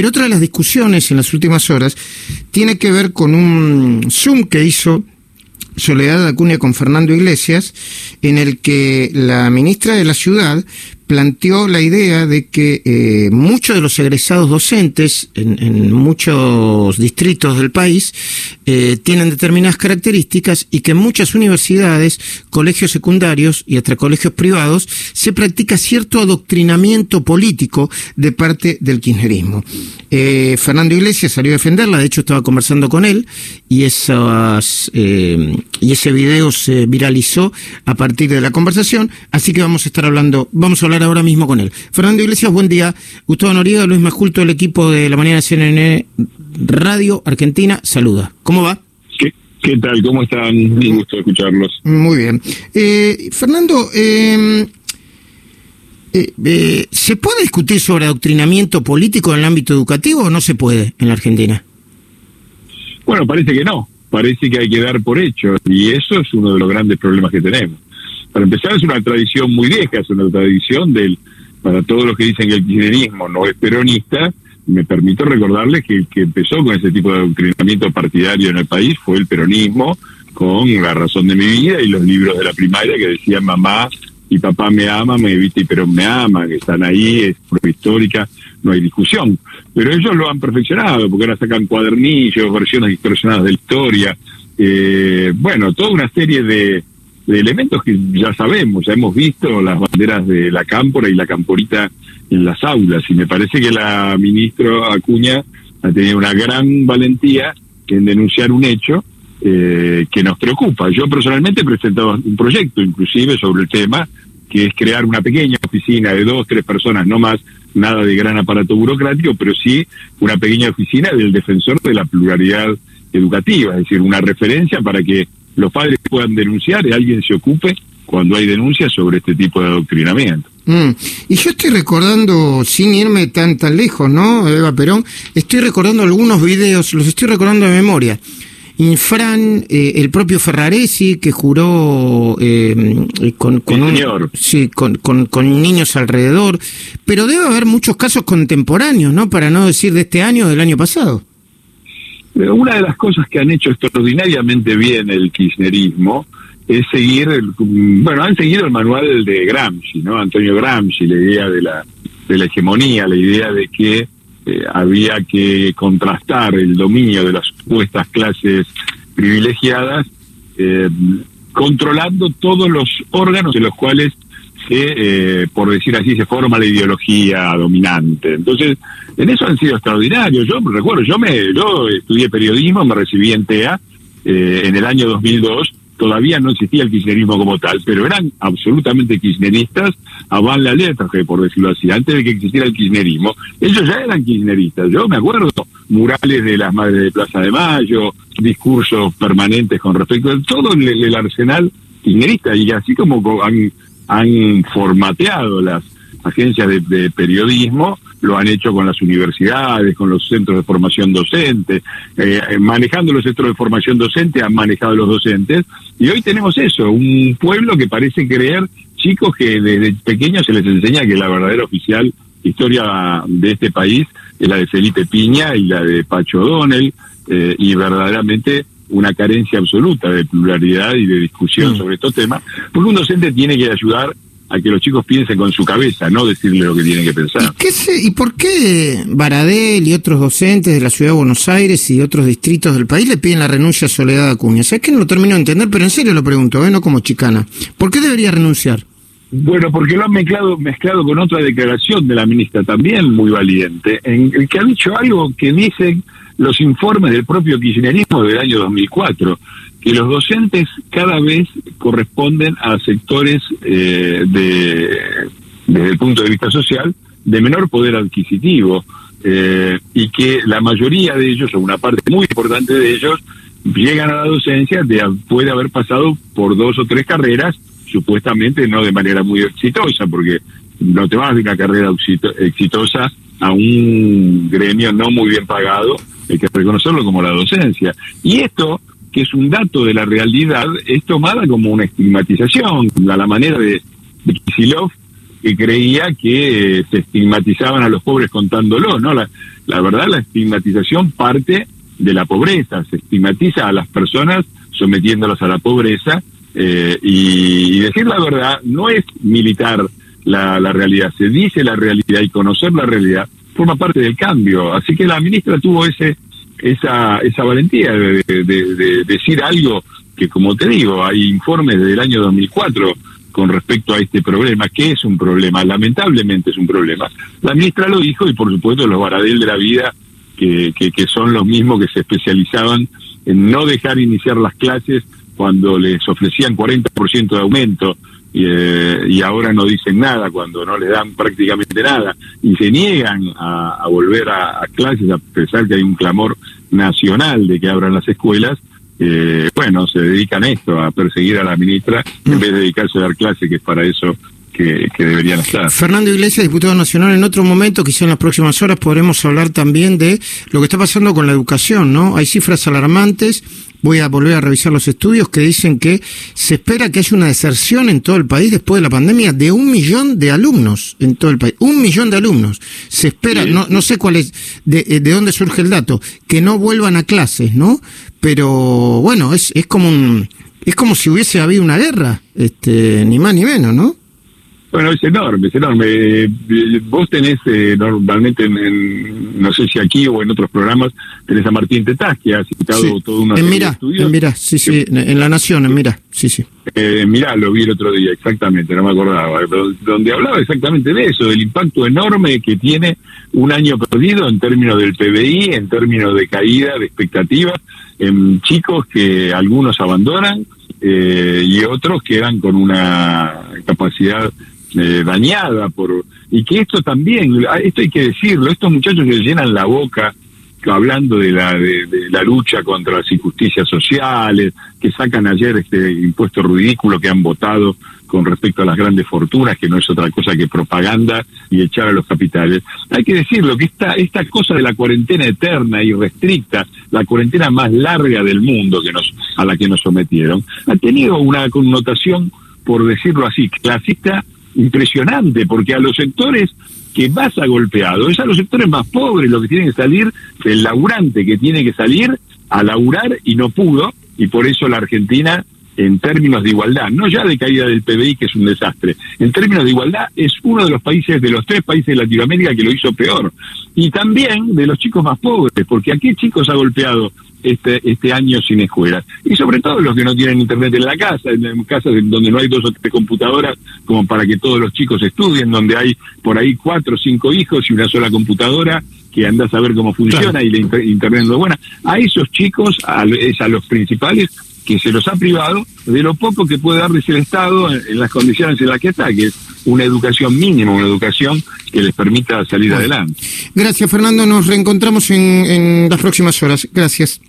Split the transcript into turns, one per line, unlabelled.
Pero otra de las discusiones en las últimas horas tiene que ver con un Zoom que hizo Soledad Acuña con Fernando Iglesias, en el que la ministra de la Ciudad planteó la idea de que eh, muchos de los egresados docentes en, muchos distritos del país eh, tienen determinadas características y que en muchas universidades, colegios secundarios y hasta colegios privados se practica cierto adoctrinamiento político de parte del kirchnerismo. Eh, Fernando Iglesias salió a defenderla, de hecho estaba conversando con él y, esas, y ese video se viralizó a partir de la conversación, así que vamos a estar hablando, vamos a hablar ahora mismo con él. Fernando Iglesias, buen día. Gustavo Noriega, Luis Majulto, el equipo de la mañana CNN Radio Argentina, saluda. ¿Cómo va?
¿Qué, tal? ¿Cómo están? Un gusto escucharlos.
Muy bien. Eh, Fernando, em, eh, eh, ¿se puede discutir sobre adoctrinamiento político en el ámbito educativo o no se puede en la Argentina?
Bueno, parece que no. Parece que hay que dar por hecho. Y eso es uno de los grandes problemas que tenemos para empezar es una tradición muy vieja, es una tradición del, para todos los que dicen que el kirchnerismo no es peronista, me permito recordarles que el que empezó con ese tipo de adoctrinamiento partidario en el país fue el peronismo, con La razón de mi vida y los libros de la primaria que decían mamá y papá me ama, me viste y pero me ama, que están ahí, es histórica, no hay discusión. Pero ellos lo han perfeccionado, porque ahora sacan cuadernillos, versiones distorsionadas de la historia, eh, bueno, toda una serie de, de elementos que ya sabemos, ya hemos visto las banderas de la cámpora y la camporita en las aulas, y me parece que la ministra Acuña ha tenido una gran valentía en denunciar un hecho eh, que nos preocupa. Yo personalmente he presentado un proyecto, inclusive, sobre el tema, que es crear una pequeña oficina de dos, tres personas, no más, nada de gran aparato burocrático, pero sí una pequeña oficina del defensor de la pluralidad educativa, es decir, una referencia para que los padres puedan denunciar y alguien se ocupe cuando hay denuncias sobre este tipo de adoctrinamiento.
Mm. Y yo estoy recordando, sin irme tan tan lejos, ¿no, Eva Perón? Estoy recordando algunos videos, los estoy recordando de memoria. Infran, eh, el propio Ferraresi, que juró eh, con, con, sí, con, con, niños alrededor, pero debe haber muchos casos contemporáneos, ¿no? Para no decir de este año o del año pasado.
Una de las cosas que han hecho extraordinariamente bien el kirchnerismo es seguir, el, bueno, han seguido el manual de Gramsci, ¿no? Antonio Gramsci, la idea de la, de la hegemonía, la idea de que eh, había que contrastar el dominio de las supuestas clases privilegiadas, eh, controlando todos los órganos de los cuales eh, por decir así, se forma la ideología dominante. Entonces, en eso han sido extraordinarios. Yo recuerdo, yo me yo estudié periodismo, me recibí en TEA eh, en el año 2002. Todavía no existía el kirchnerismo como tal, pero eran absolutamente kirchneristas a van la letra, por decirlo así, antes de que existiera el kirchnerismo. Ellos ya eran kirchneristas. Yo me acuerdo murales de las madres de Plaza de Mayo, discursos permanentes con respecto a todo el, arsenal kirchnerista. Y así como han han formateado las agencias de, periodismo, lo han hecho con las universidades, con los centros de formación docente, eh, manejando los centros de formación docente, han manejado los docentes, y hoy tenemos eso, un pueblo que parece creer, chicos que desde pequeños se les enseña que la verdadera oficial historia de este país es la de Felipe Piña y la de Pacho O'Donnell, eh, y verdaderamente una carencia absoluta de pluralidad y de discusión mm. sobre estos temas, porque un docente tiene que ayudar a que los chicos piensen con su cabeza, no decirle lo que tienen que pensar.
¿Y, qué ¿Y por qué Baradel y otros docentes de la ciudad de Buenos Aires y otros distritos del país le piden la renuncia a Soledad Acuña? Es que no lo termino de entender, pero en serio lo pregunto, ¿eh? no como chicana. ¿Por qué debería renunciar?
Bueno, porque lo han mezclado, mezclado con otra declaración de la ministra también muy valiente, en el que ha dicho algo que dicen los informes del propio kirchnerismo del año 2004, que los docentes cada vez corresponden a sectores eh, de, desde el punto de vista social de menor poder adquisitivo eh, y que la mayoría de ellos, o una parte muy importante de ellos, llegan a la docencia de haber pasado por dos o tres carreras, supuestamente no de manera muy exitosa, porque no te vas de una carrera exitosa a un gremio no muy bien pagado hay que reconocerlo como la docencia. Y esto, que es un dato de la realidad, es tomada como una estigmatización, a la manera de, de que creía que eh, se estigmatizaban a los pobres contándolo, ¿no? La, la verdad, la estigmatización parte de la pobreza, se estigmatiza a las personas sometiéndolas a la pobreza eh, y, decir la verdad no es militar la, la realidad, se dice la realidad y conocer la realidad forma parte del cambio. Así que la ministra tuvo ese esa, esa valentía de, de, decir algo que, como te digo, hay informes del año 2004 con respecto a este problema, que es un problema, lamentablemente es un problema. La ministra lo dijo y por supuesto los Baradel de la vida, que, que, que son los mismos que se especializaban en no dejar iniciar las clases cuando les ofrecían 40% de aumento eh, y ahora no dicen nada cuando no les dan prácticamente nada. Y se niegan a, volver a, clases a pesar que hay un clamor nacional de que abran las escuelas, eh, bueno, se dedican a esto, a perseguir a la ministra en vez de dedicarse a dar clases, que es para eso que, deberían estar.
Fernando Iglesias, diputado nacional, en otro momento, quizá en las próximas horas, podremos hablar también de lo que está pasando con la educación, ¿no? Hay cifras alarmantes. Voy a volver a revisar los estudios que dicen que se espera que haya una deserción en todo el país después de la pandemia de un millón de alumnos en todo el país. Un millón de alumnos. Se espera, no, no sé cuál es, de, eh, de dónde surge el dato, que no vuelvan a clases, ¿no? Pero bueno, es, es como un, es como si hubiese habido una guerra, este, ni más ni menos, ¿no?
Bueno, es enorme, es enorme. Eh, vos tenés eh, normalmente, en, no sé si aquí o en otros programas, tenés a Martín Tetaz, que ha citado todo una
en Mira, En Mira, sí, sí, en La Nación, en Mira, sí, sí.
Eh, Mira, lo vi el otro día, exactamente, no me acordaba, donde hablaba exactamente de eso, del impacto enorme que tiene un año perdido en términos del PBI, en términos de caída, de expectativas, en chicos que algunos abandonan, eh, y otros quedan con una capacidad eh, dañada por y que esto también esto hay que decirlo estos muchachos se llenan la boca hablando de la de, la lucha contra las injusticias sociales que sacan ayer este impuesto ridículo que han votado con respecto a las grandes fortunas que no es otra cosa que propaganda y echar a los capitales. Hay que decirlo que esta esta cosa de la cuarentena eterna y restricta la cuarentena más larga del mundo que nos a la que nos sometieron ha tenido una connotación por decirlo así clasista impresionante, porque a los sectores que más ha golpeado es a los sectores más pobres, los que tienen que salir, el laburante que tiene que salir a laburar y no pudo, y por eso la Argentina, en términos de igualdad, no ya de caída del PBI, que es un desastre, en términos de igualdad es uno de los países, de los tres países de Latinoamérica que lo hizo peor, y también de los chicos más pobres, porque aquí chicos ha golpeado este, este año sin escuelas. Y sobre todo los que no tienen internet en la casa, en casas donde no hay dos o tres computadoras como para que todos los chicos estudien, donde hay por ahí cuatro o cinco hijos y una sola computadora que anda a saber cómo funciona y la internet no es buena. A esos chicos, a, es a los principales, que se los ha privado de lo poco que puede darles el Estado en, las condiciones en las que está, que es una educación mínima, una educación que les permita salir adelante.
Gracias, Fernando. Nos reencontramos en, en las próximas horas. Gracias.